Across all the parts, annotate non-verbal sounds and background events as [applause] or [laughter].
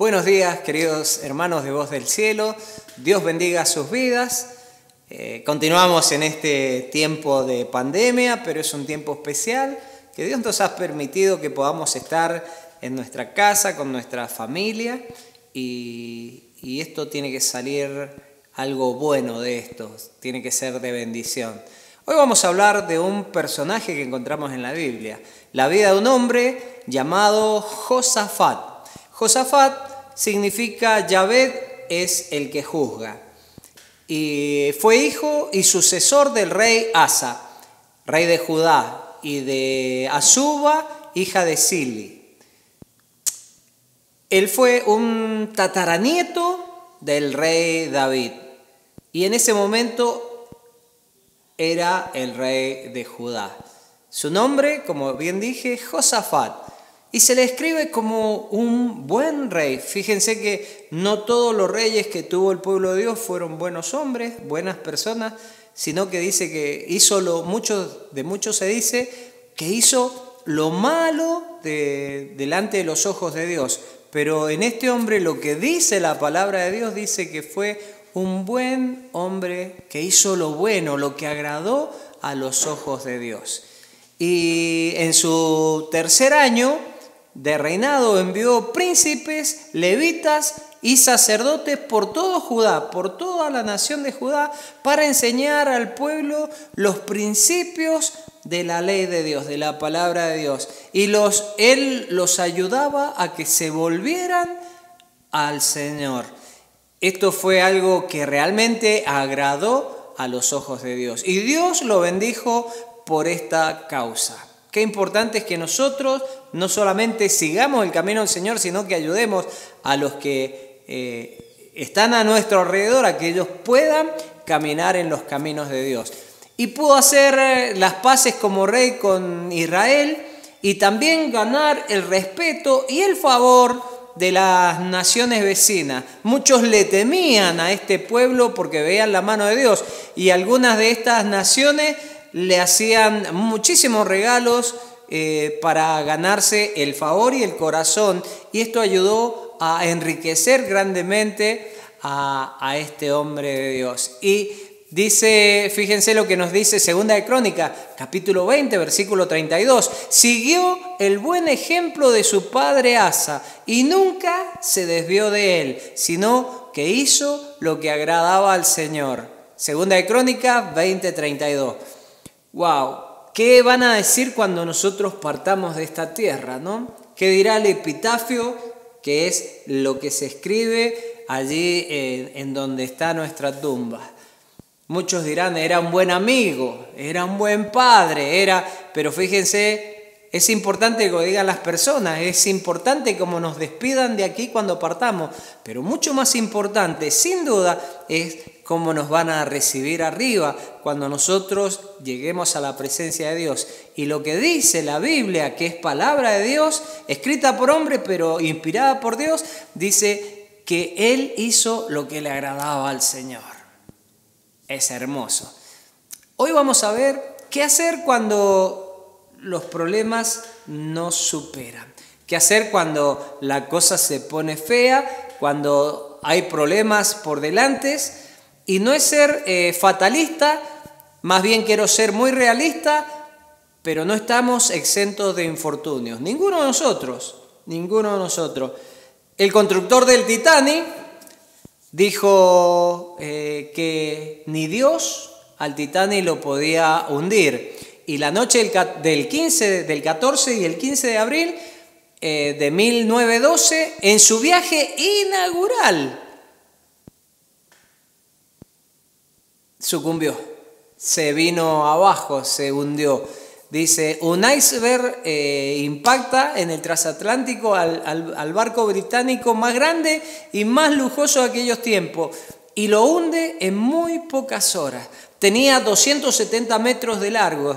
Buenos días, queridos hermanos de Voz del Cielo. Dios bendiga sus vidas. Eh, continuamos en este tiempo de pandemia, pero es un tiempo especial que Dios nos ha permitido que podamos estar en nuestra casa, con nuestra familia, y, y esto tiene que salir algo bueno de esto, tiene que ser de bendición. Hoy vamos a hablar de un personaje que encontramos en la Biblia, la vida de un hombre llamado Josafat. Josafat significa Yahvé es el que juzga. Y fue hijo y sucesor del rey Asa, rey de Judá, y de Azuba, hija de Sili. Él fue un tataranieto del rey David. Y en ese momento era el rey de Judá. Su nombre, como bien dije, Josafat. Y se le escribe como un buen rey. Fíjense que no todos los reyes que tuvo el pueblo de Dios fueron buenos hombres, buenas personas, sino que dice que hizo lo mucho, de muchos se dice que hizo lo malo de, delante de los ojos de Dios. Pero en este hombre lo que dice la palabra de Dios dice que fue un buen hombre que hizo lo bueno, lo que agradó a los ojos de Dios. Y en su tercer año de reinado envió príncipes, levitas y sacerdotes por todo Judá, por toda la nación de Judá, para enseñar al pueblo los principios de la ley de Dios, de la palabra de Dios. Y los, él los ayudaba a que se volvieran al Señor. Esto fue algo que realmente agradó a los ojos de Dios. Y Dios lo bendijo por esta causa. Qué importante es que nosotros no solamente sigamos el camino del Señor, sino que ayudemos a los que eh, están a nuestro alrededor a que ellos puedan caminar en los caminos de Dios. Y pudo hacer eh, las paces como rey con Israel y también ganar el respeto y el favor de las naciones vecinas. Muchos le temían a este pueblo porque veían la mano de Dios y algunas de estas naciones le hacían muchísimos regalos eh, para ganarse el favor y el corazón y esto ayudó a enriquecer grandemente a, a este hombre de Dios. Y Dice, fíjense lo que nos dice Segunda de Crónica, capítulo 20, versículo 32. Siguió el buen ejemplo de su padre Asa y nunca se desvió de él, sino que hizo lo que agradaba al Señor. Segunda de Crónica 20, 32. Wow, ¿qué van a decir cuando nosotros partamos de esta tierra, no? ¿Qué dirá el epitafio, que es lo que se escribe allí en, en donde está nuestra tumba? Muchos dirán, era un buen amigo, era un buen padre, era, pero fíjense, es importante que lo digan las personas, es importante como nos despidan de aquí cuando partamos, pero mucho más importante, sin duda, es cómo nos van a recibir arriba cuando nosotros lleguemos a la presencia de Dios. Y lo que dice la Biblia, que es palabra de Dios, escrita por hombre, pero inspirada por Dios, dice que Él hizo lo que le agradaba al Señor es hermoso. Hoy vamos a ver qué hacer cuando los problemas no superan. ¿Qué hacer cuando la cosa se pone fea, cuando hay problemas por delante? Y no es ser eh, fatalista, más bien quiero ser muy realista, pero no estamos exentos de infortunios. Ninguno de nosotros, ninguno de nosotros. El constructor del Titanic dijo eh, que ni Dios al Titanic lo podía hundir. Y la noche del, 15, del 14 y el 15 de abril eh, de 1912, en su viaje inaugural, sucumbió, se vino abajo, se hundió. Dice, un iceberg eh, impacta en el transatlántico al, barco británico más grande y más lujoso de aquellos tiempos y lo hunde en muy pocas horas. Tenía 270 metros de largo,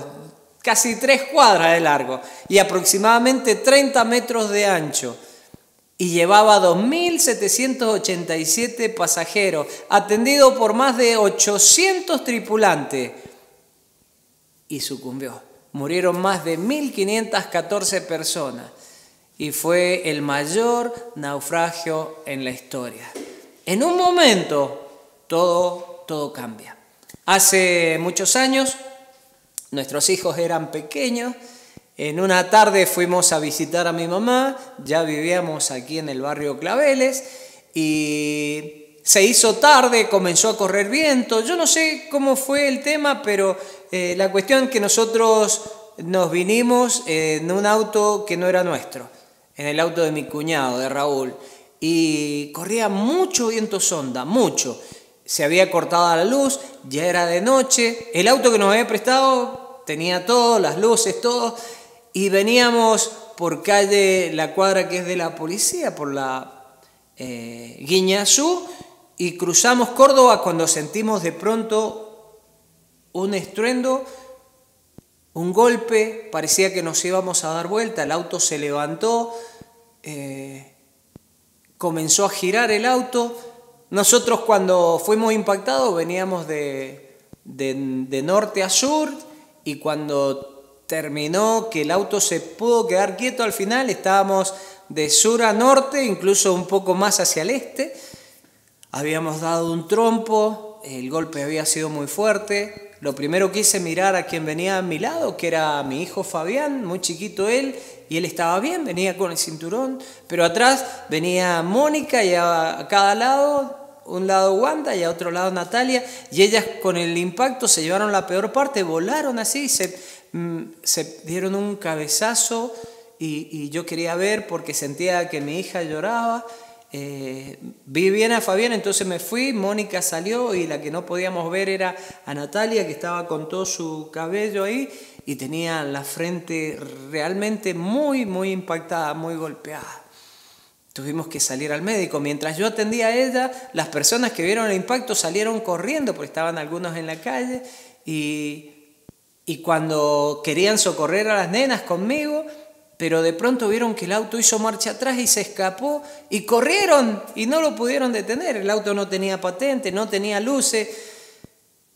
casi tres cuadras de largo y aproximadamente 30 metros de ancho. Y llevaba 2.787 pasajeros, atendido por más de 800 tripulantes. Y sucumbió murieron más de 1.514 personas. y fue el mayor naufragio en la historia. En un momento todo, todo cambia. Hace muchos años nuestros hijos eran pequeños. En una tarde fuimos a visitar a mi mamá, ya vivíamos aquí en el barrio Claveles y se hizo tarde, comenzó a correr viento. Yo no sé cómo fue el tema, pero eh, la cuestión es que nosotros nos vinimos en un auto que no era nuestro, en el auto de mi cuñado, de Raúl, y corría mucho viento sonda, mucho. Se había cortado la luz, ya era de noche, el auto que nos había prestado tenía todo, las luces, todo, y veníamos por calle, la cuadra que es de la policía, por la eh, Guiñazú, y cruzamos Córdoba cuando sentimos de pronto un estruendo un golpe, parecía que nos íbamos a dar vuelta, el auto se levantó, eh, comenzó a girar el auto. Nosotros cuando fuimos impactados veníamos de, de, norte a sur y cuando terminó que el auto se pudo quedar quieto al final, estábamos de sur a norte, incluso un poco más hacia el este. Habíamos dado un trompo, el golpe había sido muy fuerte, lo primero que hice mirar a quien venía a mi lado, que era mi hijo Fabián, muy chiquito él, y él estaba bien, venía con el cinturón, pero atrás venía Mónica y a cada lado, un lado Wanda y a otro lado Natalia, y ellas con el impacto se llevaron la peor parte, volaron así, se, se dieron un cabezazo y, y yo quería ver porque sentía que mi hija lloraba eh, vi bien a Fabián, entonces me fui, Mónica salió y la que no podíamos ver era a Natalia, que estaba con todo su cabello ahí y tenía la frente realmente muy, muy impactada, muy golpeada. Tuvimos que salir al médico. Mientras yo atendía a ella, las personas que vieron el impacto salieron corriendo, porque estaban algunos en la calle, y, y cuando querían socorrer a las nenas conmigo, pero de pronto vieron que el auto hizo marcha atrás y se escapó y corrieron y no lo pudieron detener. El auto no tenía patente, no tenía luces.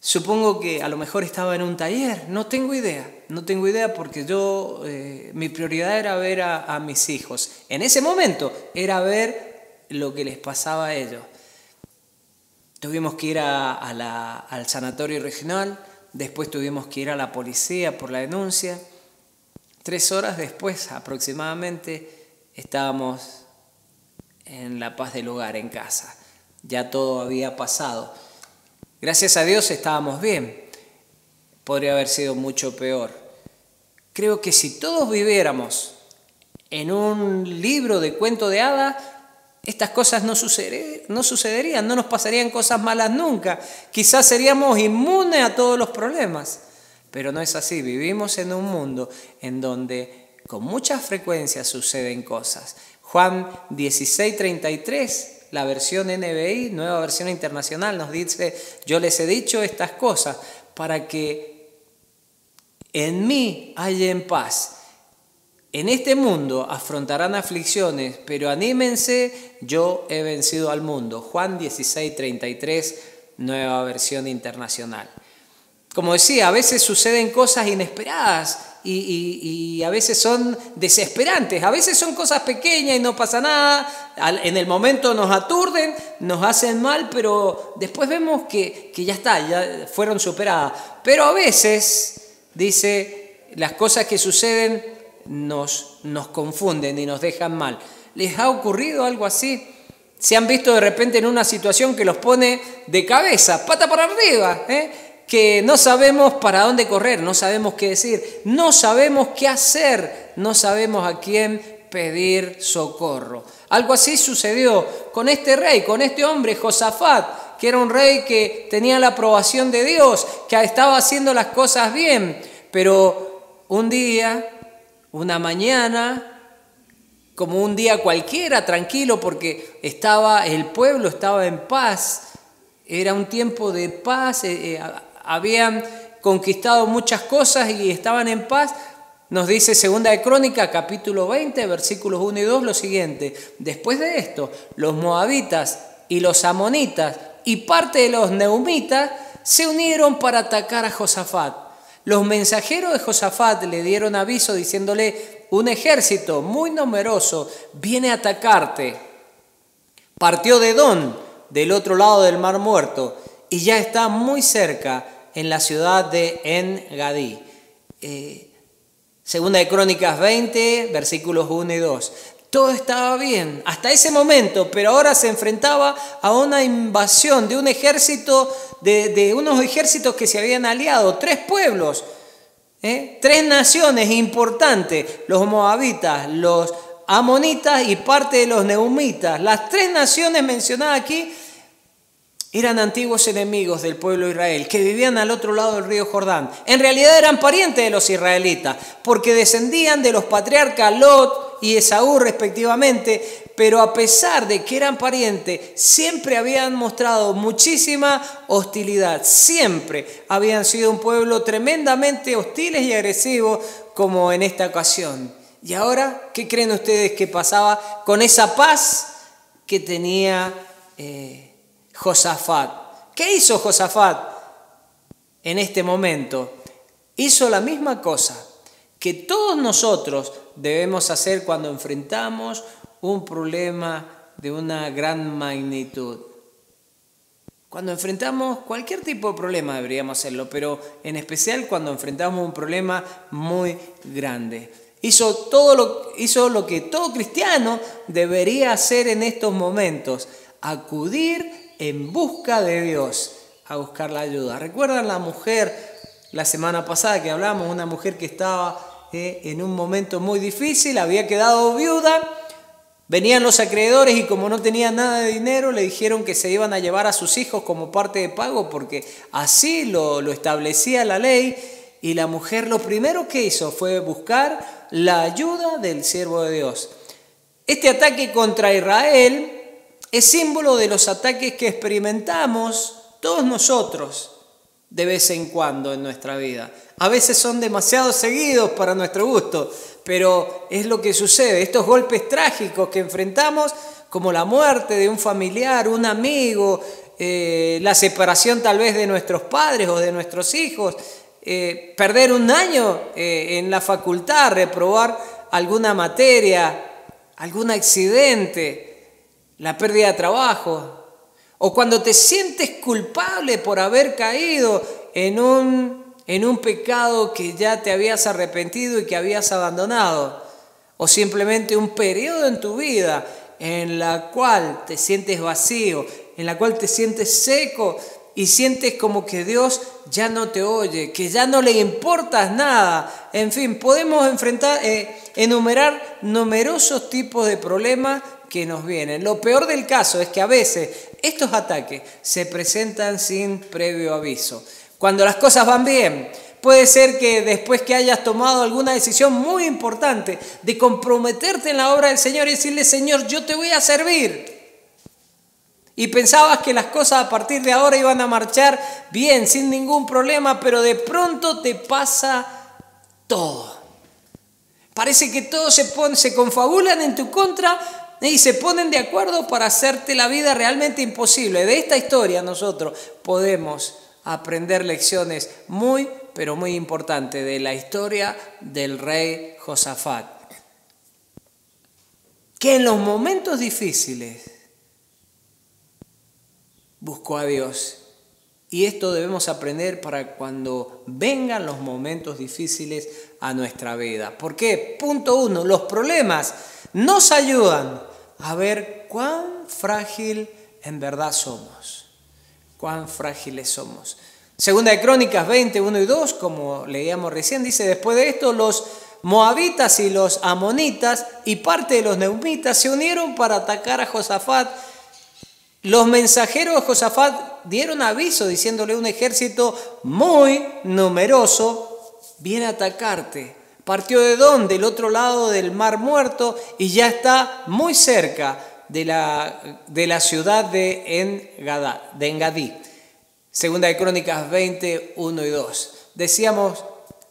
Supongo que a lo mejor estaba en un taller, no tengo idea, no tengo idea porque yo, eh, mi prioridad era ver a, mis hijos. En ese momento era ver lo que les pasaba a ellos. Tuvimos que ir al sanatorio regional, después tuvimos que ir a la policía por la denuncia. Tres horas después aproximadamente estábamos en la paz del hogar, en casa. Ya todo había pasado. Gracias a Dios estábamos bien. Podría haber sido mucho peor. Creo que si todos viviéramos en un libro de cuento de hadas, estas cosas no, no sucederían, no nos pasarían cosas malas nunca. Quizás seríamos inmunes a todos los problemas. Pero no es así, vivimos en un mundo en donde con mucha frecuencia suceden cosas. Juan 16:33, la versión NBI, nueva versión internacional, nos dice, yo les he dicho estas cosas para que en mí en paz. En este mundo afrontarán aflicciones, pero anímense, yo he vencido al mundo. Juan 16:33, nueva versión internacional. Como decía, a veces suceden cosas inesperadas y, a veces son desesperantes, a veces son cosas pequeñas y no pasa nada, en el momento nos aturden, nos hacen mal, pero después vemos que, que ya está, ya fueron superadas. Pero a veces, dice, las cosas que suceden nos, nos confunden y nos dejan mal. ¿Les ha ocurrido algo así? ¿Se han visto de repente en una situación que los pone de cabeza, pata para arriba? ¿eh? que no sabemos para dónde correr, no sabemos qué decir, no sabemos qué hacer, no sabemos a quién pedir socorro. Algo así sucedió con este rey, con este hombre, Josafat, que era un rey que tenía la aprobación de Dios, que estaba haciendo las cosas bien, pero un día, una mañana, como un día cualquiera, tranquilo, porque estaba el pueblo estaba en paz, era un tiempo de paz, eh, eh, habían conquistado muchas cosas y estaban en paz, nos dice Segunda de Crónica, capítulo 20, versículos 1 y 2, lo siguiente. Después de esto, los moabitas y los amonitas y parte de los neumitas se unieron para atacar a Josafat. Los mensajeros de Josafat le dieron aviso diciéndole, un ejército muy numeroso viene a atacarte. Partió de Don, del otro lado del Mar Muerto, y ya está muy cerca en la ciudad de En-Gadí. Eh, segunda de Crónicas 20, versículos 1 y 2. Todo estaba bien hasta ese momento, pero ahora se enfrentaba a una invasión de un ejército, de, unos ejércitos que se habían aliado, tres pueblos, ¿eh? tres naciones importantes, los moabitas, los amonitas y parte de los neumitas. Las tres naciones mencionadas aquí eran antiguos enemigos del pueblo de Israel, que vivían al otro lado del río Jordán. En realidad eran parientes de los israelitas, porque descendían de los patriarcas Lot y Esaú respectivamente, pero a pesar de que eran parientes, siempre habían mostrado muchísima hostilidad, siempre habían sido un pueblo tremendamente hostiles y agresivos como en esta ocasión. Y ahora, ¿qué creen ustedes que pasaba con esa paz que tenía? Eh, Josafat. ¿Qué hizo Josafat en este momento? Hizo la misma cosa que todos nosotros debemos hacer cuando enfrentamos un problema de una gran magnitud. Cuando enfrentamos cualquier tipo de problema deberíamos hacerlo, pero en especial cuando enfrentamos un problema muy grande. Hizo todo lo, hizo lo que todo cristiano debería hacer en estos momentos, acudir en busca de Dios a buscar la ayuda. ¿Recuerdan la mujer la semana pasada que hablamos? Una mujer que estaba eh, en un momento muy difícil, había quedado viuda. Venían los acreedores y como no tenía nada de dinero, le dijeron que se iban a llevar a sus hijos como parte de pago porque así lo, lo establecía la ley. Y la mujer lo primero que hizo fue buscar la ayuda del siervo de Dios. Este ataque contra Israel es símbolo de los ataques que experimentamos todos nosotros de vez en cuando en nuestra vida. A veces son demasiado seguidos para nuestro gusto, pero es lo que sucede. Estos golpes trágicos que enfrentamos, como la muerte de un familiar, un amigo, eh, la separación tal vez de nuestros padres o de nuestros hijos, eh, perder un año eh, en la facultad, reprobar alguna materia, algún accidente, la pérdida de trabajo, o cuando te sientes culpable por haber caído en un, en un pecado que ya te habías arrepentido y que habías abandonado, o simplemente un periodo en tu vida en la cual te sientes vacío, en la cual te sientes seco y sientes como que Dios ya no te oye, que ya no le importas nada. En fin, podemos enfrentar, eh, enumerar numerosos tipos de problemas que nos vienen. Lo peor del caso es que a veces estos ataques se presentan sin previo aviso. Cuando las cosas van bien, puede ser que después que hayas tomado alguna decisión muy importante de comprometerte en la obra del Señor y decirle, Señor, yo te voy a servir. Y pensabas que las cosas a partir de ahora iban a marchar bien, sin ningún problema, pero de pronto te pasa todo. Parece que todos se, se confabulan en tu contra y se ponen de acuerdo para hacerte la vida realmente imposible. De esta historia nosotros podemos aprender lecciones muy, pero muy importantes de la historia del rey Josafat. Que en los momentos difíciles buscó a Dios. Y esto debemos aprender para cuando vengan los momentos difíciles a nuestra vida. ¿Por qué? Punto uno, los problemas nos ayudan a ver cuán frágil en verdad somos. Cuán frágiles somos. Segunda de Crónicas 20, 1 y 2, como leíamos recién, dice, después de esto los moabitas y los amonitas y parte de los neumitas se unieron para atacar a Josafat. Los mensajeros de Josafat dieron aviso diciéndole un ejército muy numeroso viene a atacarte. Partió de dónde? Del otro lado del Mar Muerto y ya está muy cerca de la, de la ciudad de, de Engadí. Segunda de Crónicas 20, 1 y 2. Decíamos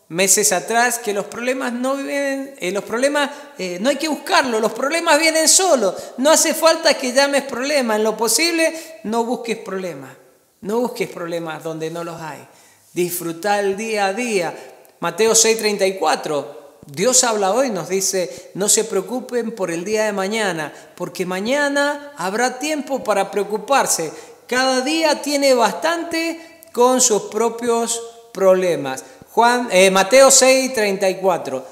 meses atrás que los problemas no vienen, eh, los problemas eh, no hay que buscarlos, los problemas vienen solos. No hace falta que llames problemas. En lo posible, no busques problemas. No busques problemas donde no los hay. Disfrutar el día a día. Mateo 6:34 Dios habla hoy, nos dice, no se preocupen por el día de mañana, porque mañana habrá tiempo para preocuparse. Cada día tiene bastante con sus propios problemas. Juan, eh, Mateo 6, 34.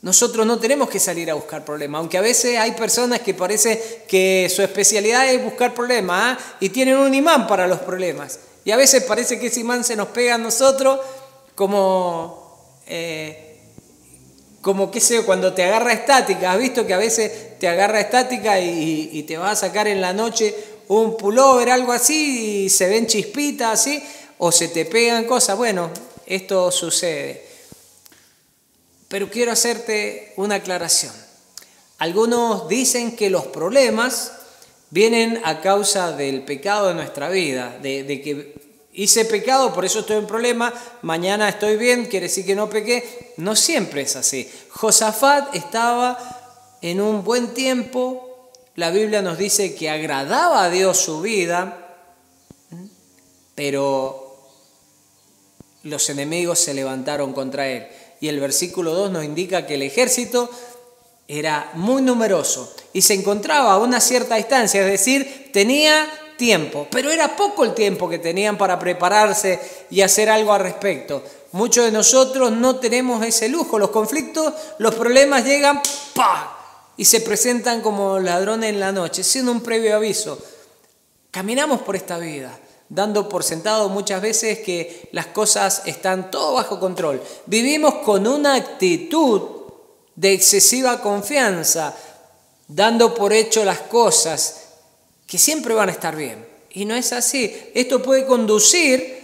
Nosotros no tenemos que salir a buscar problemas, aunque a veces hay personas que parece que su especialidad es buscar problemas ¿ah? y tienen un imán para los problemas. Y a veces parece que ese imán se nos pega a nosotros como, eh, como qué sé, cuando te agarra estática. ¿Has visto que a veces te agarra estática y, te va a sacar en la noche un pullover, algo así, y se ven chispitas así, o se te pegan cosas? Bueno, esto sucede. Pero quiero hacerte una aclaración. Algunos dicen que los problemas vienen a causa del pecado de nuestra vida, de, que hice pecado, por eso estoy en problema, mañana estoy bien, quiere decir que no pequé. No siempre es así. Josafat estaba en un buen tiempo, la Biblia nos dice que agradaba a Dios su vida, pero los enemigos se levantaron contra él y el versículo 2 nos indica que el ejército era muy numeroso y se encontraba a una cierta distancia, es decir, tenía tiempo, pero era poco el tiempo que tenían para prepararse y hacer algo al respecto. Muchos de nosotros no tenemos ese lujo, los conflictos, los problemas llegan ¡pa! y se presentan como ladrones en la noche, siendo un previo aviso. Caminamos por esta vida dando por sentado muchas veces que las cosas están todo bajo control. Vivimos con una actitud de excesiva confianza, dando por hecho las cosas que siempre van a estar bien. Y no es así. Esto puede conducir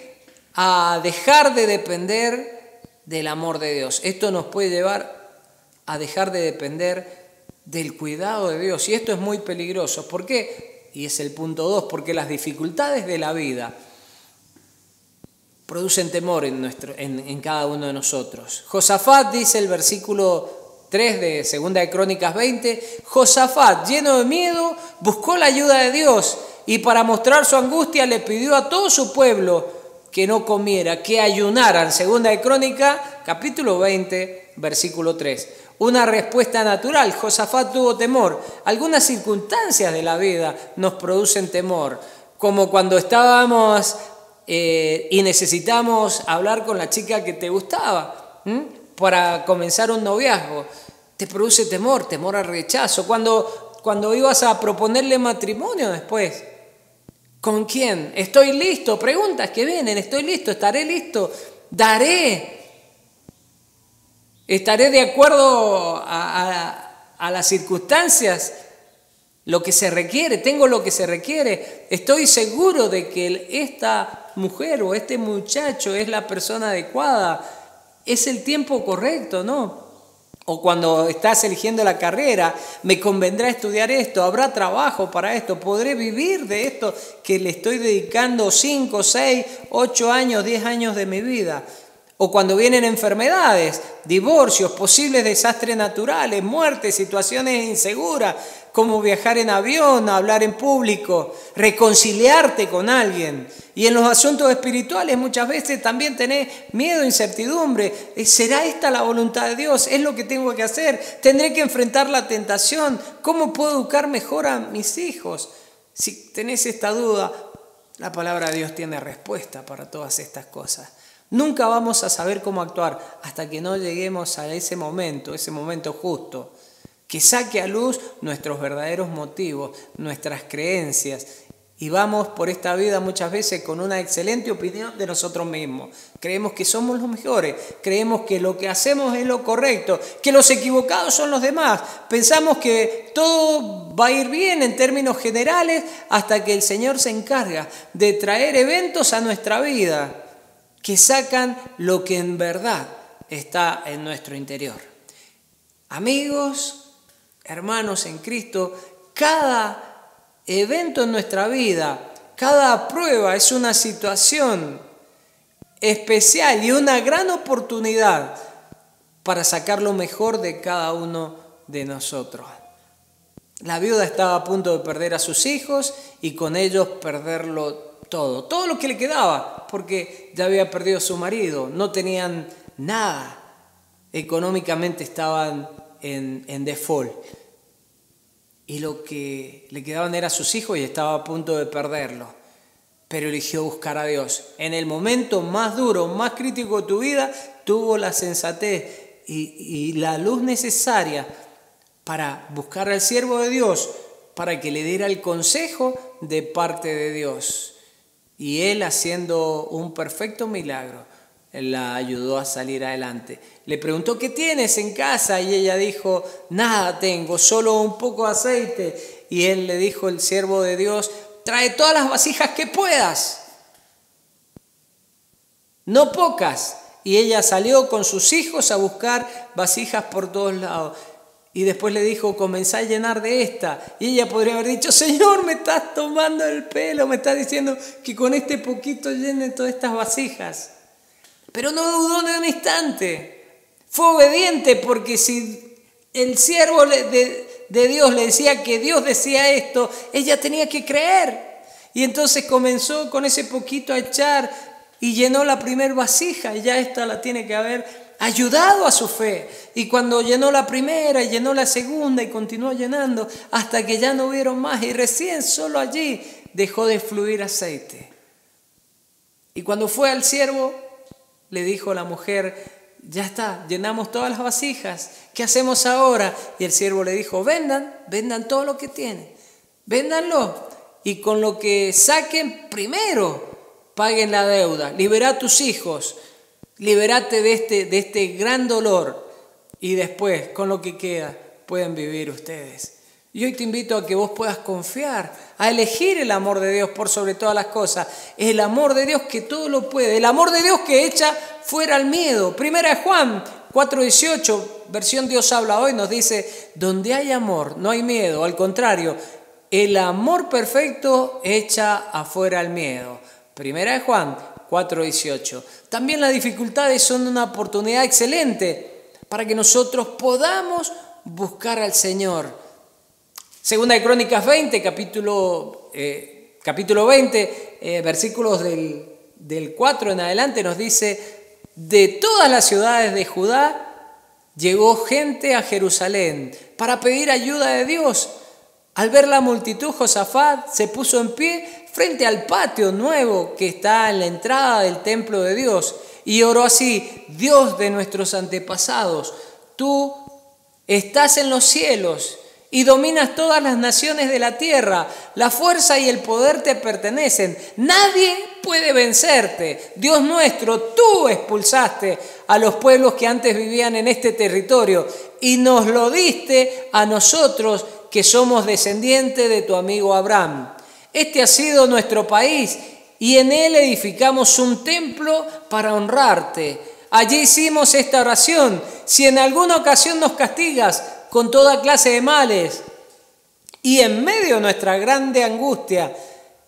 a dejar de depender del amor de Dios. Esto nos puede llevar a dejar de depender del cuidado de Dios. Y esto es muy peligroso. ¿Por qué? y es el punto 2, porque las dificultades de la vida producen temor en, nuestro, en, cada uno de nosotros. Josafat dice el versículo 3 de Segunda de Crónicas 20, Josafat, lleno de miedo, buscó la ayuda de Dios y para mostrar su angustia le pidió a todo su pueblo que no comiera, que ayunaran. Segunda de Crónica, capítulo 20, versículo 3 una respuesta natural. Josafat tuvo temor. Algunas circunstancias de la vida nos producen temor, como cuando estábamos eh, y necesitamos hablar con la chica que te gustaba para comenzar un noviazgo. Te produce temor, temor al rechazo. Cuando, cuando ibas a proponerle matrimonio después, ¿con quién? ¿Estoy listo? Preguntas que vienen, ¿estoy listo? ¿Estaré listo? ¿Daré? Estaré de acuerdo a, las circunstancias, lo que se requiere, tengo lo que se requiere. Estoy seguro de que esta mujer o este muchacho es la persona adecuada. Es el tiempo correcto, ¿no? O cuando estás eligiendo la carrera, me convendrá estudiar esto, habrá trabajo para esto, podré vivir de esto que le estoy dedicando 5, 6, 8 años, 10 años de mi vida. O cuando vienen enfermedades, divorcios, posibles desastres naturales, muertes, situaciones inseguras, como viajar en avión, hablar en público, reconciliarte con alguien. Y en los asuntos espirituales muchas veces también tenés miedo, incertidumbre. ¿Será esta la voluntad de Dios? ¿Es lo que tengo que hacer? ¿Tendré que enfrentar la tentación? ¿Cómo puedo educar mejor a mis hijos? Si tenés esta duda, la palabra de Dios tiene respuesta para todas estas cosas. Nunca vamos a saber cómo actuar hasta que no lleguemos a ese momento, ese momento justo, que saque a luz nuestros verdaderos motivos, nuestras creencias. Y vamos por esta vida muchas veces con una excelente opinión de nosotros mismos. Creemos que somos los mejores, creemos que lo que hacemos es lo correcto, que los equivocados son los demás. Pensamos que todo va a ir bien en términos generales hasta que el Señor se encarga de traer eventos a nuestra vida que sacan lo que en verdad está en nuestro interior. Amigos, hermanos en Cristo, cada evento en nuestra vida, cada prueba es una situación especial y una gran oportunidad para sacar lo mejor de cada uno de nosotros. La viuda estaba a punto de perder a sus hijos y con ellos perderlo todo, todo lo que le quedaba, porque ya había perdido a su marido, no tenían nada. económicamente estaban en, default. Y lo que le quedaban era sus hijos y estaba a punto de perderlo. Pero eligió buscar a Dios. En el momento más duro, más crítico de tu vida, tuvo la sensatez y la luz necesaria para buscar al siervo de Dios, para que le diera el consejo de parte de Dios. Y él haciendo un perfecto milagro, la ayudó a salir adelante. Le preguntó, ¿qué tienes en casa? Y ella dijo, nada tengo, solo un poco de aceite. Y él le dijo, el siervo de Dios, trae todas las vasijas que puedas. No pocas. Y ella salió con sus hijos a buscar vasijas por todos lados. Y después le dijo, comenzá a llenar de esta. Y ella podría haber dicho, Señor, me estás tomando el pelo, me estás diciendo que con este poquito llene todas estas vasijas. Pero no dudó ni un instante. Fue obediente porque si el siervo de, Dios le decía que Dios decía esto, ella tenía que creer. Y entonces comenzó con ese poquito a echar y llenó la primer vasija y ya esta la tiene que haber ayudado a su fe. Y cuando llenó la primera y llenó la segunda y continuó llenando hasta que ya no hubieron más y recién solo allí dejó de fluir aceite. Y cuando fue al siervo, le dijo la mujer, ya está, llenamos todas las vasijas, ¿qué hacemos ahora? Y el siervo le dijo, vendan, vendan todo lo que tienen, véndanlo y con lo que saquen primero paguen la deuda, libera a tus hijos, liberate de este, de este gran dolor y después con lo que queda pueden vivir ustedes. Y hoy te invito a que vos puedas confiar, a elegir el amor de Dios por sobre todas las cosas. El amor de Dios que todo lo puede, el amor de Dios que echa fuera el miedo. Primera de Juan 4:18, versión Dios habla hoy, nos dice, donde hay amor, no hay miedo, al contrario, el amor perfecto echa afuera el miedo. Primera de Juan 4:18. También las dificultades son una oportunidad excelente para que nosotros podamos buscar al Señor Segunda de Crónicas 20, capítulo, eh, capítulo 20, eh, versículos del, del 4 en adelante, nos dice, de todas las ciudades de Judá llegó gente a Jerusalén para pedir ayuda de Dios. Al ver la multitud, Josafat se puso en pie frente al patio nuevo que está en la entrada del templo de Dios y oró así, Dios de nuestros antepasados, tú estás en los cielos y dominas todas las naciones de la tierra. La fuerza y el poder te pertenecen. Nadie puede vencerte. Dios nuestro, tú expulsaste a los pueblos que antes vivían en este territorio y nos lo diste a nosotros que somos descendientes de tu amigo Abraham. Este ha sido nuestro país y en él edificamos un templo para honrarte. Allí hicimos esta oración. Si en alguna ocasión nos castigas, con toda clase de males. Y en medio de nuestra grande angustia,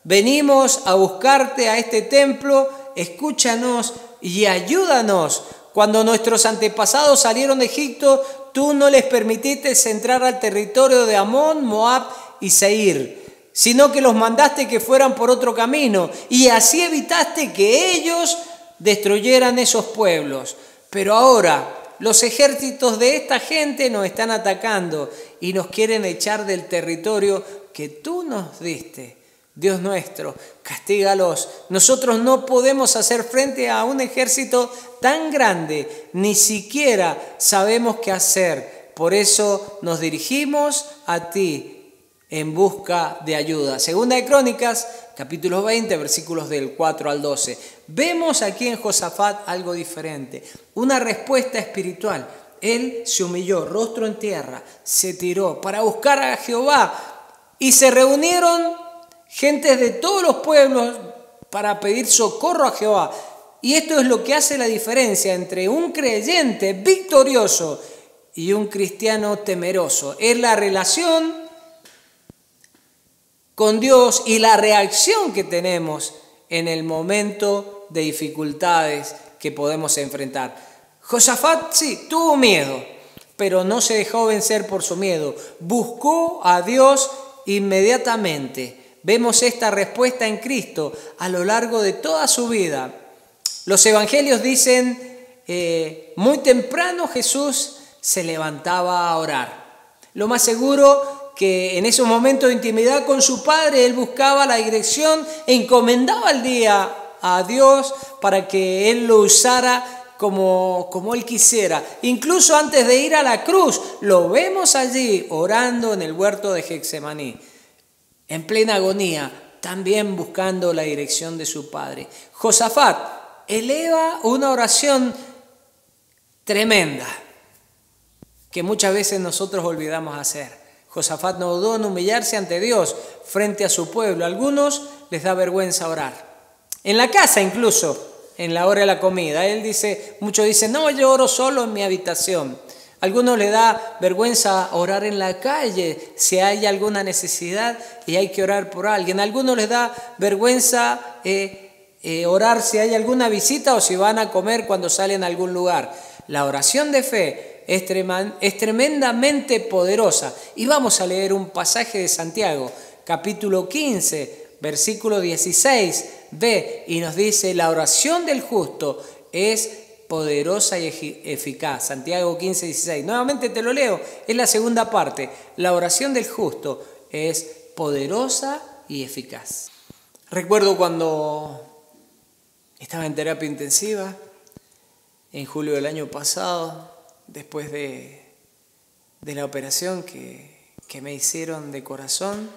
venimos a buscarte a este templo, escúchanos y ayúdanos. Cuando nuestros antepasados salieron de Egipto, tú no les permitiste entrar al territorio de Amón, Moab y Seir, sino que los mandaste que fueran por otro camino y así evitaste que ellos destruyeran esos pueblos. Pero ahora, los ejércitos de esta gente nos están atacando y nos quieren echar del territorio que tú nos diste. Dios nuestro, castígalos. Nosotros no podemos hacer frente a un ejército tan grande, ni siquiera sabemos qué hacer. Por eso nos dirigimos a ti en busca de ayuda. Segunda de Crónicas, capítulo 20, versículos del 4 al 12. Vemos aquí en Josafat algo diferente, una respuesta espiritual. Él se humilló, rostro en tierra, se tiró para buscar a Jehová y se reunieron gentes de todos los pueblos para pedir socorro a Jehová. Y esto es lo que hace la diferencia entre un creyente victorioso y un cristiano temeroso. Es la relación con Dios y la reacción que tenemos en el momento de dificultades que podemos enfrentar. Josafat sí, tuvo miedo, pero no se dejó vencer por su miedo. Buscó a Dios inmediatamente. Vemos esta respuesta en Cristo a lo largo de toda su vida. Los evangelios dicen eh, muy temprano Jesús se levantaba a orar. Lo más seguro que en esos momentos de intimidad con su Padre, él buscaba la dirección e encomendaba el día a Dios para que él lo usara como, como él quisiera. Incluso antes de ir a la cruz, lo vemos allí orando en el huerto de Gexemaní, en plena agonía, también buscando la dirección de su Padre. Josafat eleva una oración tremenda que muchas veces nosotros olvidamos hacer. Josafat no dudó en humillarse ante Dios frente a su pueblo. A algunos les da vergüenza orar. En la casa incluso, en la hora de la comida. Él dice, muchos dicen, no, yo oro solo en mi habitación. Algunos le da vergüenza orar en la calle si hay alguna necesidad y hay que orar por alguien. Algunos les da vergüenza eh, eh, orar si hay alguna visita o si van a comer cuando salen a algún lugar. La oración de fe es tremendamente poderosa. Y vamos a leer un pasaje de Santiago, capítulo 15, versículo 16 b y nos dice, la oración del justo es poderosa y eficaz. Santiago 15, 16. Nuevamente te lo leo, es la segunda parte. La oración del justo es poderosa y eficaz. Recuerdo cuando estaba en terapia intensiva, en julio del año pasado, después de, de la operación que, que me hicieron de corazón,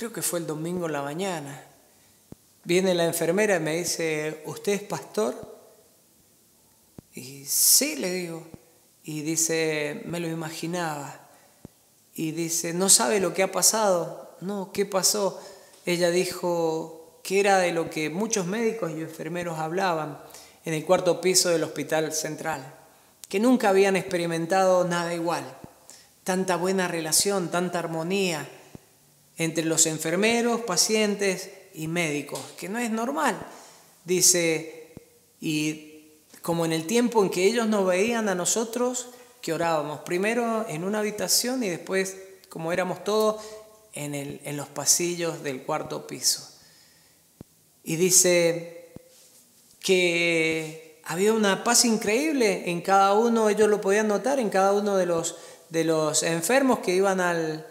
creo que fue el domingo en la mañana. Viene la enfermera y me dice, ¿usted es pastor? Y sí, le digo. Y dice, me lo imaginaba. Y dice, ¿no sabe lo que ha pasado? No, ¿qué pasó? Ella dijo que era de lo que muchos médicos y enfermeros hablaban en el cuarto piso del Hospital Central, que nunca habían experimentado nada igual. Tanta buena relación, tanta armonía, entre los enfermeros, pacientes y médicos, que no es normal. Dice, y como en el tiempo en que ellos nos veían a nosotros, que orábamos, primero en una habitación y después, como éramos todos, en, el, en los pasillos del cuarto piso. Y dice que había una paz increíble en cada uno, ellos lo podían notar en cada uno de los, de los enfermos que iban al,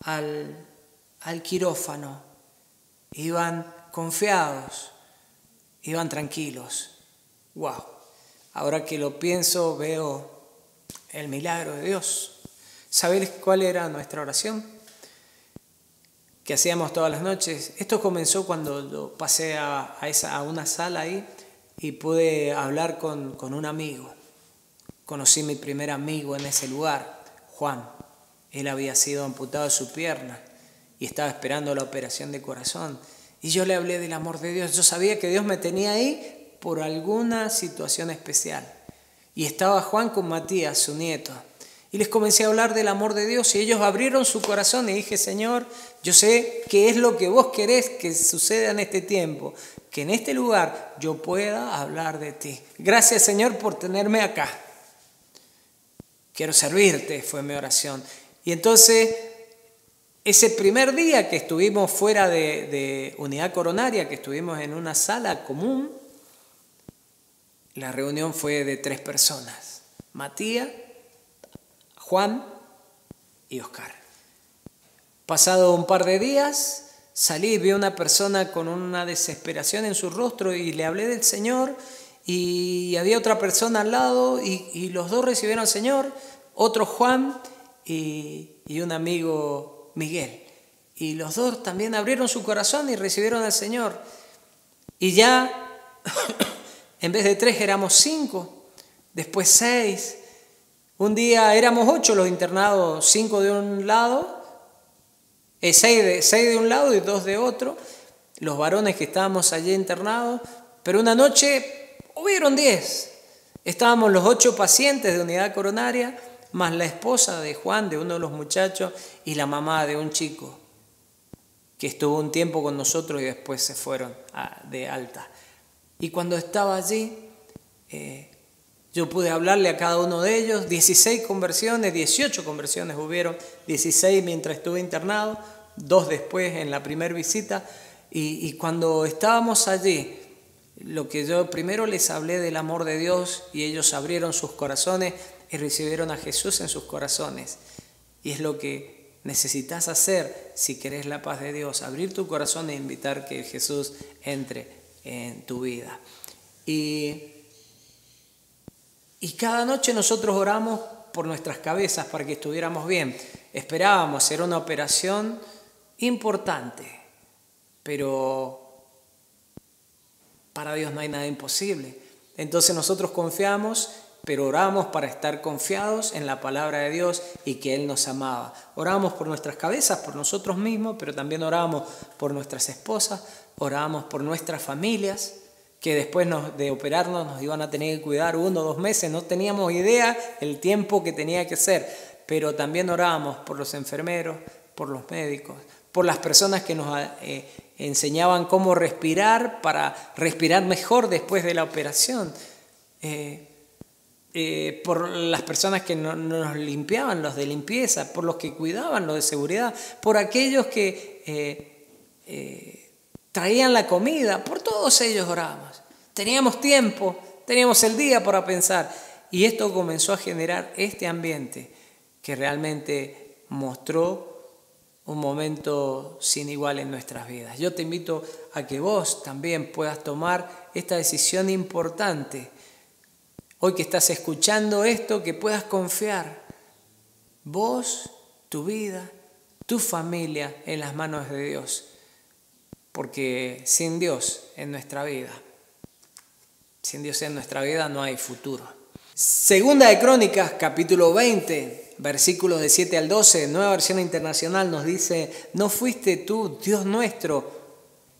al al quirófano, iban confiados, iban tranquilos. ¡Wow! Ahora que lo pienso, veo el milagro de Dios. ¿Sabéis cuál era nuestra oración? Que hacíamos todas las noches. Esto comenzó cuando pasé a, esa, a una sala ahí y pude hablar con, con un amigo. Conocí mi primer amigo en ese lugar, Juan. Él había sido amputado de su pierna y estaba esperando la operación de corazón. Y yo le hablé del amor de Dios. Yo sabía que Dios me tenía ahí por alguna situación especial. Y estaba Juan con Matías, su nieto. Y les comencé a hablar del amor de Dios y ellos abrieron su corazón y dije, Señor, yo sé qué es lo que vos querés que suceda en este tiempo, que en este lugar yo pueda hablar de ti. Gracias Señor por tenerme acá. Quiero servirte, fue mi oración. Y entonces ese primer día que estuvimos fuera de, unidad coronaria, que estuvimos en una sala común, la reunión fue de tres personas, Matías, Juan y Oscar. Pasado un par de días, salí y vi a una persona con una desesperación en su rostro y le hablé del Señor y había otra persona al lado y, los dos recibieron al Señor, otro Juan y, y un amigo Miguel. Y los dos también abrieron su corazón y recibieron al Señor. Y ya, [coughs] en vez de tres, éramos cinco, después seis. Un día éramos ocho los internados, cinco de un lado, eh, seis, de, seis de un lado y dos de otro, los varones que estábamos allí internados. Pero una noche hubieron diez. Estábamos los ocho pacientes de unidad coronaria más la esposa de Juan, de uno de los muchachos, y la mamá de un chico que estuvo un tiempo con nosotros y después se fueron de alta. Y cuando estaba allí, eh, yo pude hablarle a cada uno de ellos, 16 conversiones, 18 conversiones hubieron, 16 mientras estuve internado, dos después en la primera visita, y, y cuando estábamos allí, lo que yo primero les hablé del amor de Dios y ellos abrieron sus corazones y recibieron a Jesús en sus corazones. Y es lo que necesitas hacer si querés la paz de Dios, abrir tu corazón e invitar que Jesús entre en tu vida. Y, y cada noche nosotros oramos por nuestras cabezas para que estuviéramos bien. Esperábamos, era una operación importante, pero para Dios no hay nada imposible. Entonces nosotros confiamos, pero oramos para estar confiados en la palabra de Dios y que Él nos amaba. Oramos por nuestras cabezas, por nosotros mismos, pero también oramos por nuestras esposas, oramos por nuestras familias, que después de operarnos nos iban a tener que cuidar uno o dos meses, no teníamos idea el tiempo que tenía que ser, pero también oramos por los enfermeros, por los médicos, por las personas que nos eh, enseñaban cómo respirar para respirar mejor después de la operación, eh, eh, por las personas que nos limpiaban, los de limpieza, por los que cuidaban, los de seguridad, por aquellos que traían la comida, por todos ellos orábamos. Teníamos tiempo, teníamos el día para pensar y esto comenzó a generar este ambiente que realmente mostró un momento sin igual en nuestras vidas. Yo te invito a que vos también puedas tomar esta decisión importante. Hoy que estás escuchando esto, que puedas confiar vos, tu vida, tu familia en las manos de Dios. Porque sin Dios en nuestra vida, sin Dios en nuestra vida no hay futuro. Segunda de Crónicas, capítulo 20, versículos de 7 al 12, nueva versión internacional nos dice, no fuiste tú, Dios nuestro,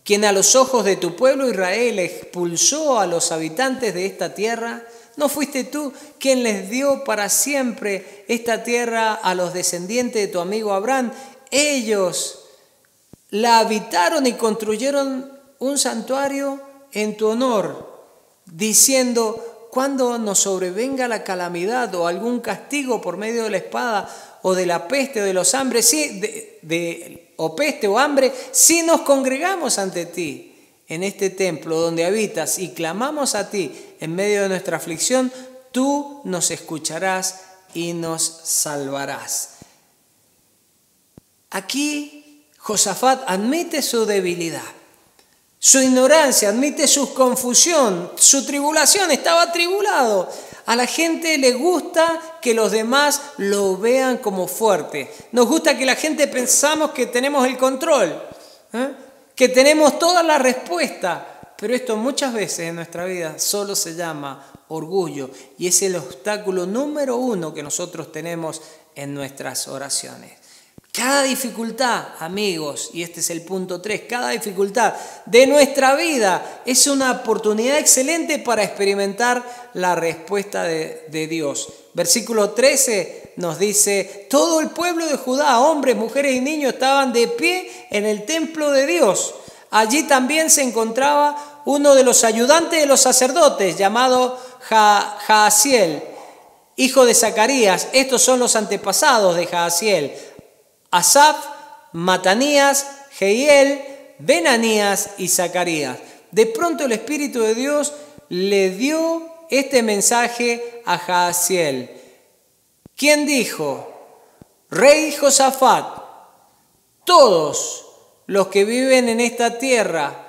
quien a los ojos de tu pueblo Israel expulsó a los habitantes de esta tierra, ¿No fuiste tú quien les dio para siempre esta tierra a los descendientes de tu amigo Abraham? Ellos la habitaron y construyeron un santuario en tu honor, diciendo, cuando nos sobrevenga la calamidad o algún castigo por medio de la espada o de la peste o de los hambres, sí, de, o peste o hambre, si nos congregamos ante ti en este templo donde habitas y clamamos a ti en medio de nuestra aflicción, tú nos escucharás y nos salvarás. Aquí Josafat admite su debilidad, su ignorancia, admite su confusión, su tribulación, estaba tribulado. A la gente le gusta que los demás lo vean como fuerte. Nos gusta que la gente pensamos que tenemos el control, ¿eh? que tenemos toda la respuesta. Pero esto muchas veces en nuestra vida solo se llama orgullo y es el obstáculo número uno que nosotros tenemos en nuestras oraciones. Cada dificultad, amigos, y este es el punto 3, cada dificultad de nuestra vida es una oportunidad excelente para experimentar la respuesta de, de, Dios. Versículo 13 nos dice, todo el pueblo de Judá, hombres, mujeres y niños, estaban de pie en el templo de Dios. Allí también se encontraba uno de los ayudantes de los sacerdotes, llamado Jaasiel, hijo de Zacarías. Estos son los antepasados de Jaasiel Asaf, Matanías, Jehiel, Benanías y Zacarías. De pronto el Espíritu de Dios le dio este mensaje a Jaasiel, quien dijo, Rey Josafat, todos los que viven en esta tierra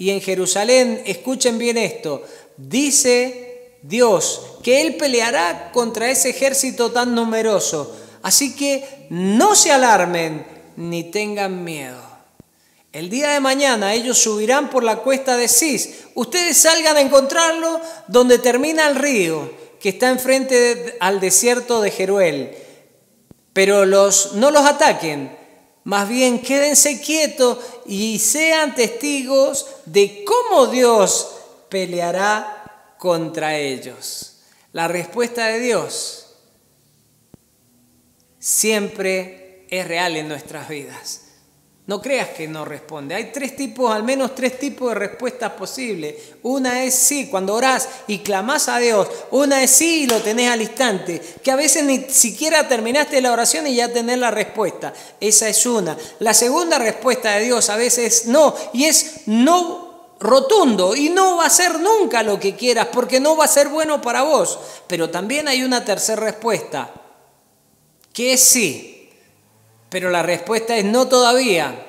y en Jerusalén, escuchen bien esto, dice Dios que Él peleará contra ese ejército tan numeroso Así que no se alarmen ni tengan miedo. El día de mañana ellos subirán por la cuesta de Cis. Ustedes salgan a encontrarlo donde termina el río, que está enfrente al desierto de Jeruel. Pero los, no los ataquen, más bien quédense quietos y sean testigos de cómo Dios peleará contra ellos. La respuesta de Dios siempre es real en nuestras vidas. No creas que no responde. Hay tres tipos, al menos tres tipos de respuestas posibles. Una es sí, cuando orás y clamás a Dios. Una es sí y lo tenés al instante. Que a veces ni siquiera terminaste la oración y ya tenés la respuesta. Esa es una. La segunda respuesta de Dios a veces es no. Y es no rotundo y no va a ser nunca lo que quieras porque no va a ser bueno para vos. Pero también hay una tercera respuesta, que es sí, pero la respuesta es no todavía.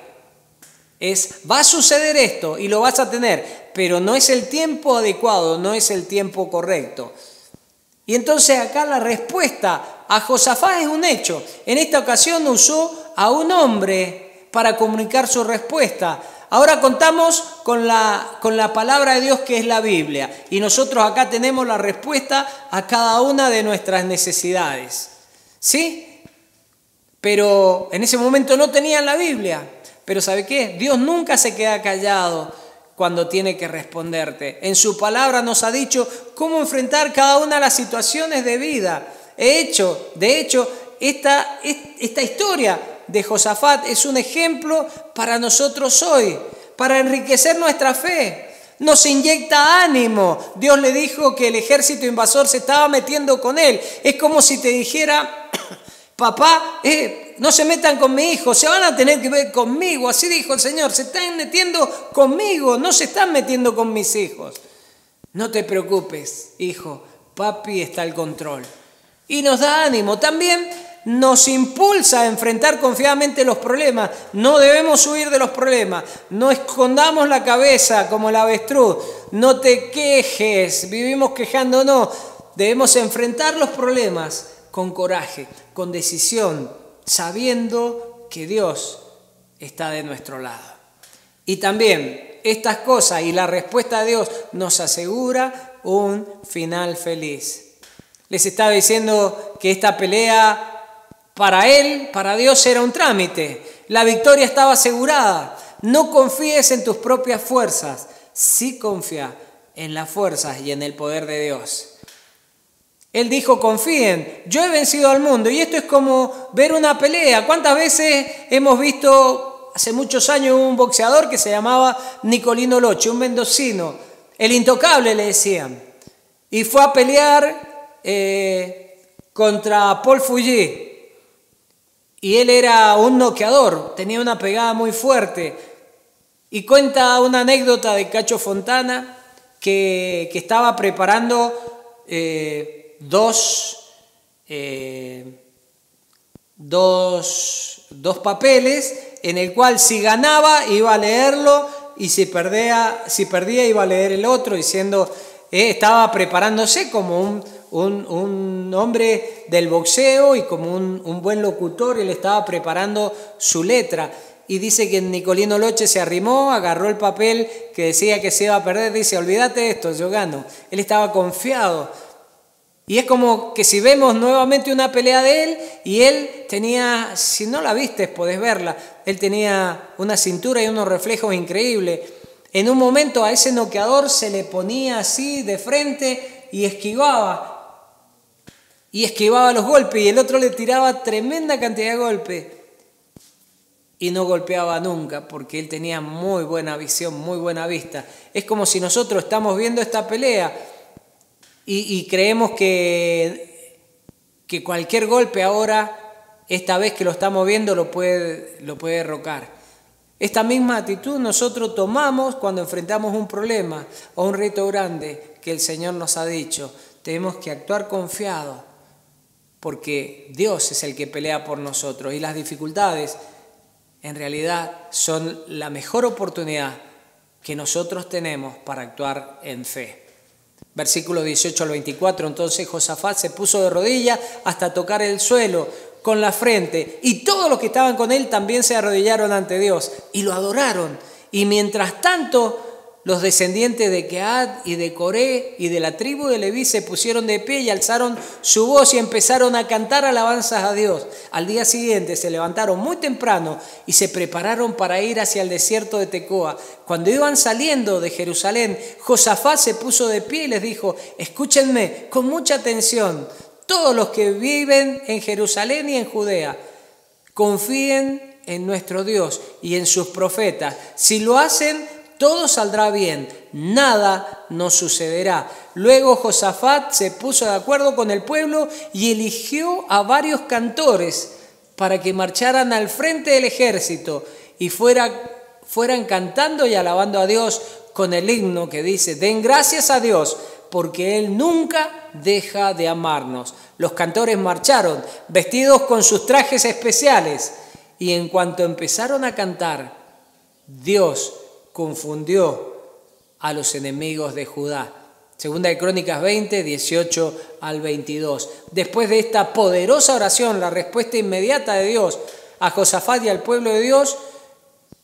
Es, va a suceder esto y lo vas a tener, pero no es el tiempo adecuado, no es el tiempo correcto. Y entonces acá la respuesta a Josafá es un hecho. En esta ocasión usó a un hombre para comunicar su respuesta. Ahora contamos con la, con la palabra de Dios que es la Biblia y nosotros acá tenemos la respuesta a cada una de nuestras necesidades. ¿Sí? Pero en ese momento no tenían la Biblia. Pero ¿sabe qué? Dios nunca se queda callado cuando tiene que responderte. En su palabra nos ha dicho cómo enfrentar cada una de las situaciones de vida. He hecho, de hecho, esta, esta historia de Josafat es un ejemplo para nosotros hoy, para enriquecer nuestra fe. Nos inyecta ánimo. Dios le dijo que el ejército invasor se estaba metiendo con él. Es como si te dijera, papá, eh, no se metan con mi hijo, se van a tener que ver conmigo. Así dijo el Señor, se están metiendo conmigo, no se están metiendo con mis hijos. No te preocupes, hijo, papi está al control. Y nos da ánimo. También nos impulsa a enfrentar confiadamente los problemas. No debemos huir de los problemas. No escondamos la cabeza como el avestruz. No te quejes. Vivimos quejándonos. Debemos enfrentar los problemas con coraje, con decisión, sabiendo que Dios está de nuestro lado. Y también estas cosas y la respuesta de Dios nos asegura un final feliz. Les estaba diciendo que esta pelea para él, para Dios era un trámite. La victoria estaba asegurada. No confíes en tus propias fuerzas. Sí confía en las fuerzas y en el poder de Dios. Él dijo, confíen, yo he vencido al mundo. Y esto es como ver una pelea. ¿Cuántas veces hemos visto hace muchos años un boxeador que se llamaba Nicolino Loche, un mendocino? El intocable le decían. Y fue a pelear eh, contra Paul Fouillé. Y él era un noqueador, tenía una pegada muy fuerte. Y cuenta una anécdota de Cacho Fontana que, estaba preparando eh, dos, eh, dos, dos, papeles en el cual si ganaba iba a leerlo y si perdía, si perdía iba a leer el otro, diciendo, eh, estaba preparándose como un, un, hombre del boxeo y como un, buen locutor, él estaba preparando su letra. Y dice que Nicolino Loche se arrimó, agarró el papel que decía que se iba a perder, dice, olvídate de esto, yo gano. Él estaba confiado. Y es como que si vemos nuevamente una pelea de él, y él tenía, si no la viste, podés verla, él tenía una cintura y unos reflejos increíbles. En un momento a ese noqueador se le ponía así de frente y esquivaba y esquivaba los golpes y el otro le tiraba tremenda cantidad de golpes y no golpeaba nunca porque él tenía muy buena visión, muy buena vista. Es como si nosotros estamos viendo esta pelea y, creemos que, que cualquier golpe ahora, esta vez que lo estamos viendo, lo puede, lo puede derrocar. Esta misma actitud nosotros tomamos cuando enfrentamos un problema o un reto grande que el Señor nos ha dicho. Tenemos que actuar confiado porque Dios es el que pelea por nosotros y las dificultades en realidad son la mejor oportunidad que nosotros tenemos para actuar en fe. Versículo 18 al 24, entonces Josafat se puso de rodillas hasta tocar el suelo con la frente y todos los que estaban con él también se arrodillaron ante Dios y lo adoraron. Y mientras tanto los descendientes de Kead y de Coré y de la tribu de Leví se pusieron de pie y alzaron su voz y empezaron a cantar alabanzas a Dios. Al día siguiente se levantaron muy temprano y se prepararon para ir hacia el desierto de Tecoa. Cuando iban saliendo de Jerusalén, Josafat se puso de pie y les dijo, escúchenme con mucha atención, todos los que viven en Jerusalén y en Judea, confíen en nuestro Dios y en sus profetas. Si lo hacen, todo saldrá bien, nada nos sucederá. Luego Josafat se puso de acuerdo con el pueblo y eligió a varios cantores para que marcharan al frente del ejército y fuera, fueran cantando y alabando a Dios con el himno que dice, den gracias a Dios porque Él nunca deja de amarnos. Los cantores marcharon vestidos con sus trajes especiales y en cuanto empezaron a cantar, Dios confundió a los enemigos de Judá. Segunda de Crónicas 20, 18 al 22. Después de esta poderosa oración, la respuesta inmediata de Dios a Josafat y al pueblo de Dios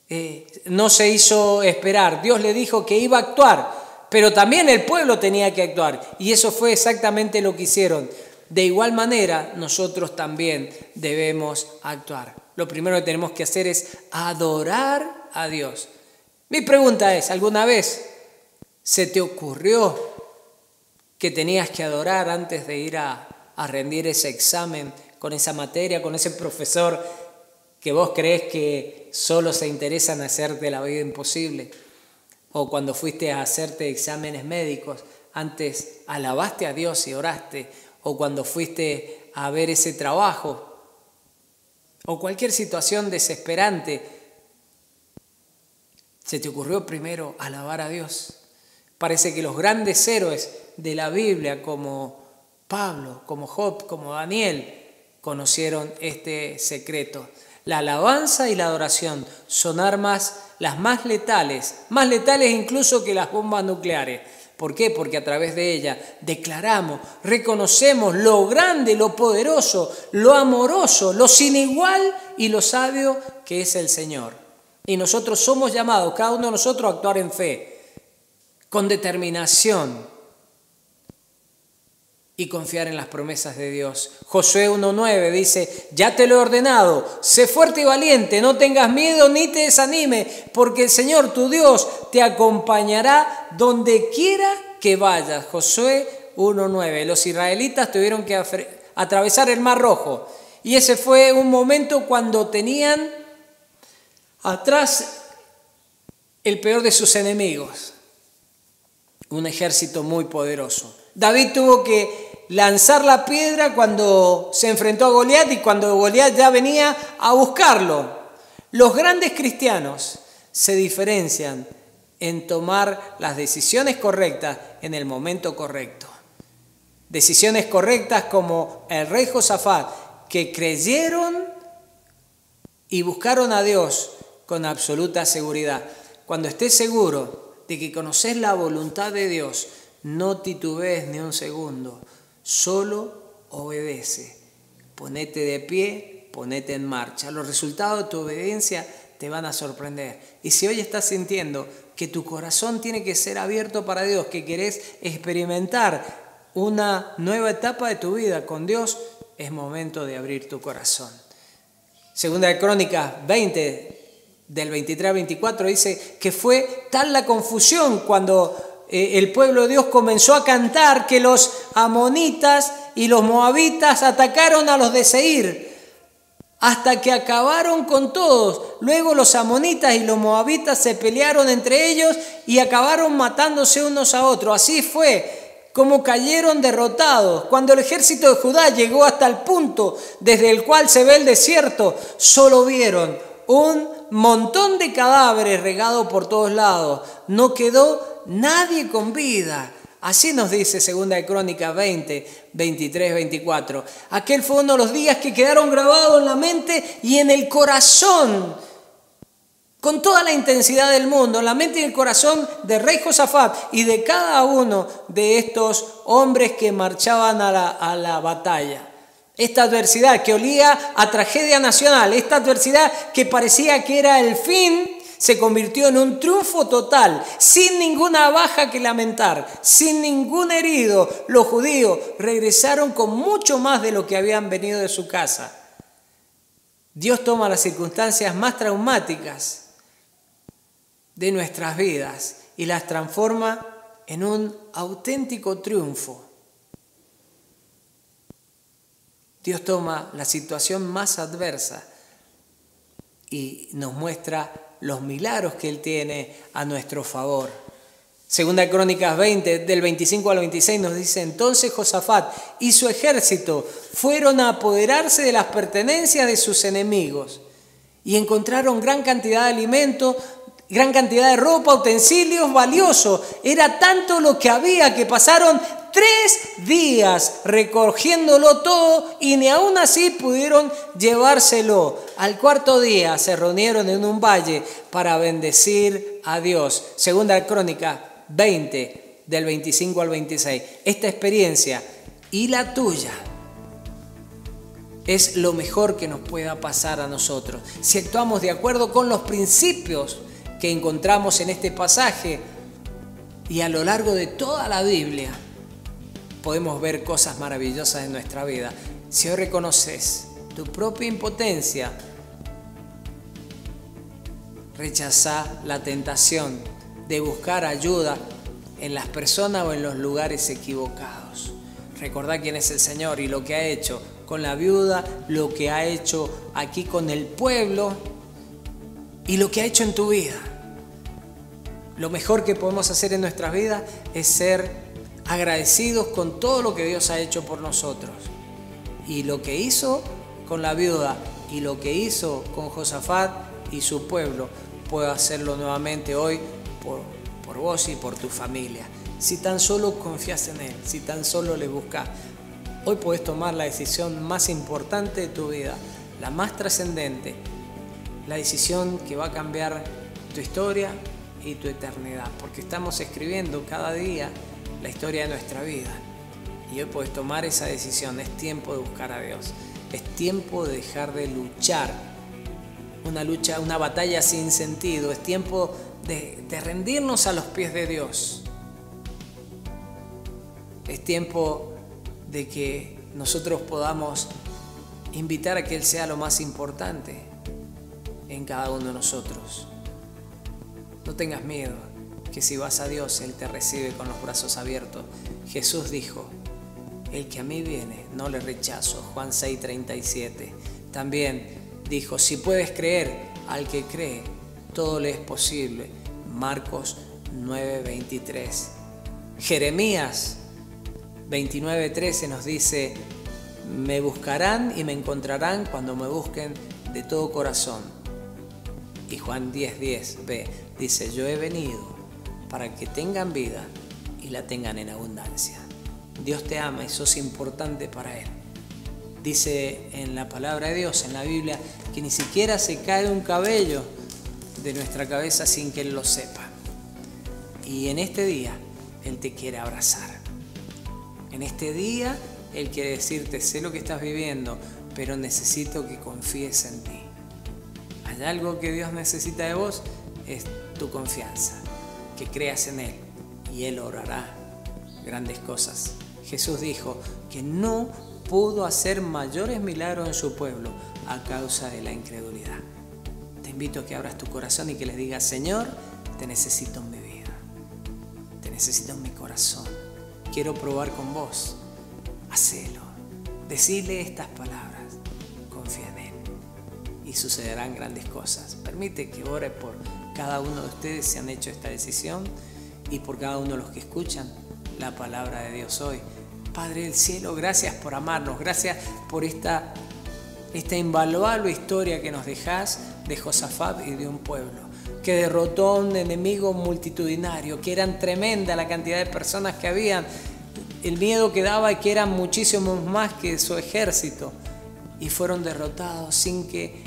eh, no se hizo esperar. Dios le dijo que iba a actuar, pero también el pueblo tenía que actuar. Y eso fue exactamente lo que hicieron. De igual manera, nosotros también debemos actuar. Lo primero que tenemos que hacer es adorar a Dios. Mi pregunta es, ¿alguna vez se te ocurrió que tenías que adorar antes de ir a, rendir ese examen con esa materia, con ese profesor que vos crees que solo se interesa en hacerte la vida imposible. O cuando fuiste a hacerte exámenes médicos, antes alabaste a Dios y oraste. O cuando fuiste a ver ese trabajo. O cualquier situación desesperante, se te ocurrió primero alabar a Dios. Parece que los grandes héroes de la Biblia, como Pablo, como Job, como Daniel, conocieron este secreto. La alabanza y la adoración son armas las más letales, más letales incluso que las bombas nucleares. ¿Por qué? Porque a través de ella declaramos, reconocemos lo grande, lo poderoso, lo amoroso, lo sin igual y lo sabio que es el Señor. Y nosotros somos llamados, cada uno de nosotros, a actuar en fe con determinación y confiar en las promesas de Dios. Josué 1.9 dice, ya te lo he ordenado, sé fuerte y valiente, no tengas miedo ni te desanime, porque el Señor tu Dios te acompañará donde quiera que vayas. Josué 1.9, los israelitas tuvieron que atravesar el Mar Rojo y ese fue un momento cuando tenían atrás el peor de sus enemigos un ejército muy poderoso. David tuvo que lanzar la piedra cuando se enfrentó a Goliat y cuando Goliat ya venía a buscarlo. Los grandes cristianos se diferencian en tomar las decisiones correctas en el momento correcto. Decisiones correctas como el rey Josafat, que creyeron y buscaron a Dios con absoluta seguridad. Cuando estés seguro de que conoces la voluntad de Dios, no titubees ni un segundo, solo obedece. Ponete de pie, ponete en marcha. Los resultados de tu obediencia te van a sorprender. Y si hoy estás sintiendo que tu corazón tiene que ser abierto para Dios, que querés experimentar una nueva etapa de tu vida con Dios, es momento de abrir tu corazón. Segunda de Crónicas 20, del 23 al 24 dice que fue tal la confusión cuando eh, el pueblo de Dios comenzó a cantar que los amonitas y los moabitas atacaron a los de Seir hasta que acabaron con todos. Luego los amonitas y los moabitas se pelearon entre ellos y acabaron matándose unos a otros. Así fue como cayeron derrotados. Cuando el ejército de Judá llegó hasta el punto desde el cual se ve el desierto, solo vieron un montón de cadáveres regados por todos lados. No quedó nadie con vida. Así nos dice Segunda de Crónica 20, 23, 24. Aquel fue uno de los días que quedaron grabados en la mente y en el corazón, con toda la intensidad del mundo, en la mente y el corazón de rey Josafat y de cada uno de estos hombres que marchaban a la, a la batalla. Esta adversidad que olía a tragedia nacional, esta adversidad que parecía que era el fin, se convirtió en un triunfo total, sin ninguna baja que lamentar, sin ningún herido. Los judíos regresaron con mucho más de lo que habían venido de su casa. Dios toma las circunstancias más traumáticas de nuestras vidas y las transforma en un auténtico triunfo. Dios toma la situación más adversa y nos muestra los milagros que Él tiene a nuestro favor. Segunda Crónicas 20, del 25 al 26 nos dice, entonces Josafat y su ejército fueron a apoderarse de las pertenencias de sus enemigos y encontraron gran cantidad de alimentos gran cantidad de ropa, utensilios valiosos. Era tanto lo que había que pasaron tres días recogiéndolo todo y ni aún así pudieron llevárselo. Al cuarto día se reunieron en un valle para bendecir a Dios. Segunda crónica 20 del 25 al 26. Esta experiencia y la tuya es lo mejor que nos pueda pasar a nosotros. Si actuamos de acuerdo con los principios que encontramos en este pasaje y a lo largo de toda la Biblia, podemos ver cosas maravillosas en nuestra vida. Si hoy reconoces tu propia impotencia, rechaza la tentación de buscar ayuda en las personas o en los lugares equivocados. Recordá quién es el Señor y lo que ha hecho con la viuda, lo que ha hecho aquí con el pueblo y lo que ha hecho en tu vida. Lo mejor que podemos hacer en nuestras vidas es ser agradecidos con todo lo que Dios ha hecho por nosotros. Y lo que hizo con la viuda y lo que hizo con Josafat y su pueblo, puedo hacerlo nuevamente hoy por, por vos y por tu familia. Si tan solo confías en Él, si tan solo le buscas. Hoy puedes tomar la decisión más importante de tu vida, la más trascendente, la decisión que va a cambiar tu historia y tu eternidad, porque estamos escribiendo cada día la historia de nuestra vida. Y hoy puedes tomar esa decisión, es tiempo de buscar a Dios, es tiempo de dejar de luchar, una lucha, una batalla sin sentido, es tiempo de, rendirnos a los pies de Dios. Es tiempo de que nosotros podamos invitar a que Él sea lo más importante en cada uno de nosotros. No tengas miedo, que si vas a Dios, Él te recibe con los brazos abiertos. Jesús dijo, el que a mí viene, no le rechazo. Juan 6:37. También dijo, si puedes creer, al que cree, todo le es posible. Marcos 9:23. Jeremías 29:13 nos dice, me buscarán y me encontrarán cuando me busquen de todo corazón. Y Juan 10:10 b dice, yo he venido para que tengan vida y la tengan en abundancia. Dios te ama y sos importante para Él. Dice en la palabra de Dios, en la Biblia, que ni siquiera se cae un cabello de nuestra cabeza sin que Él lo sepa. Y en este día Él te quiere abrazar. En este día Él quiere decirte, sé lo que estás viviendo, pero necesito que confíes en ti. Hay algo que Dios necesita de vos, es tu confianza, que creas en Él y Él orará grandes cosas. Jesús dijo que no pudo hacer mayores milagros en su pueblo a causa de la incredulidad. Te invito a que abras tu corazón y que le digas, Señor, te necesito en mi vida, te necesito en mi corazón quiero probar con vos. Hacelo. Decirle estas palabras. Confía en Él. Y sucederán grandes cosas. Permite que ore por cada uno de ustedes si han hecho esta decisión y por cada uno de los que escuchan la palabra de Dios hoy. Padre del cielo, gracias por amarnos, gracias por esta, esta invaluable historia que nos dejas de Josafat y de un pueblo que derrotó a un enemigo multitudinario, que eran tremenda la cantidad de personas que habían, el miedo que daba y que eran muchísimos más que su ejército, y fueron derrotados sin que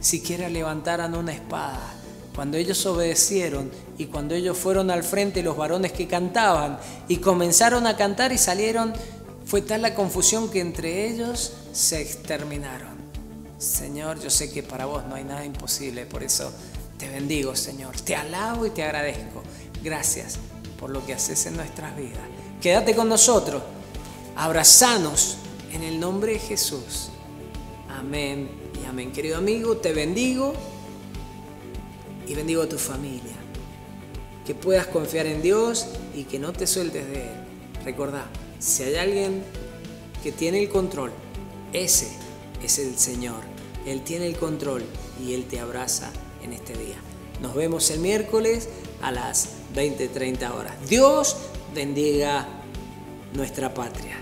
siquiera levantaran una espada. Cuando ellos obedecieron y cuando ellos fueron al frente, los varones que cantaban y comenzaron a cantar y salieron, fue tal la confusión que entre ellos se exterminaron. Señor, yo sé que para vos no hay nada imposible, por eso te bendigo, Señor. Te alabo y te agradezco. Gracias por lo que haces en nuestras vidas. Quédate con nosotros. Abrazanos en el nombre de Jesús. Amén y amén. Querido amigo, te bendigo y bendigo a tu familia. Que puedas confiar en Dios y que no te sueltes de Él. Recordá, si hay alguien que tiene el control, ese es el Señor. Él tiene el control y Él te abraza en este día. Nos vemos el miércoles a las 20-30 horas. Dios bendiga nuestra patria.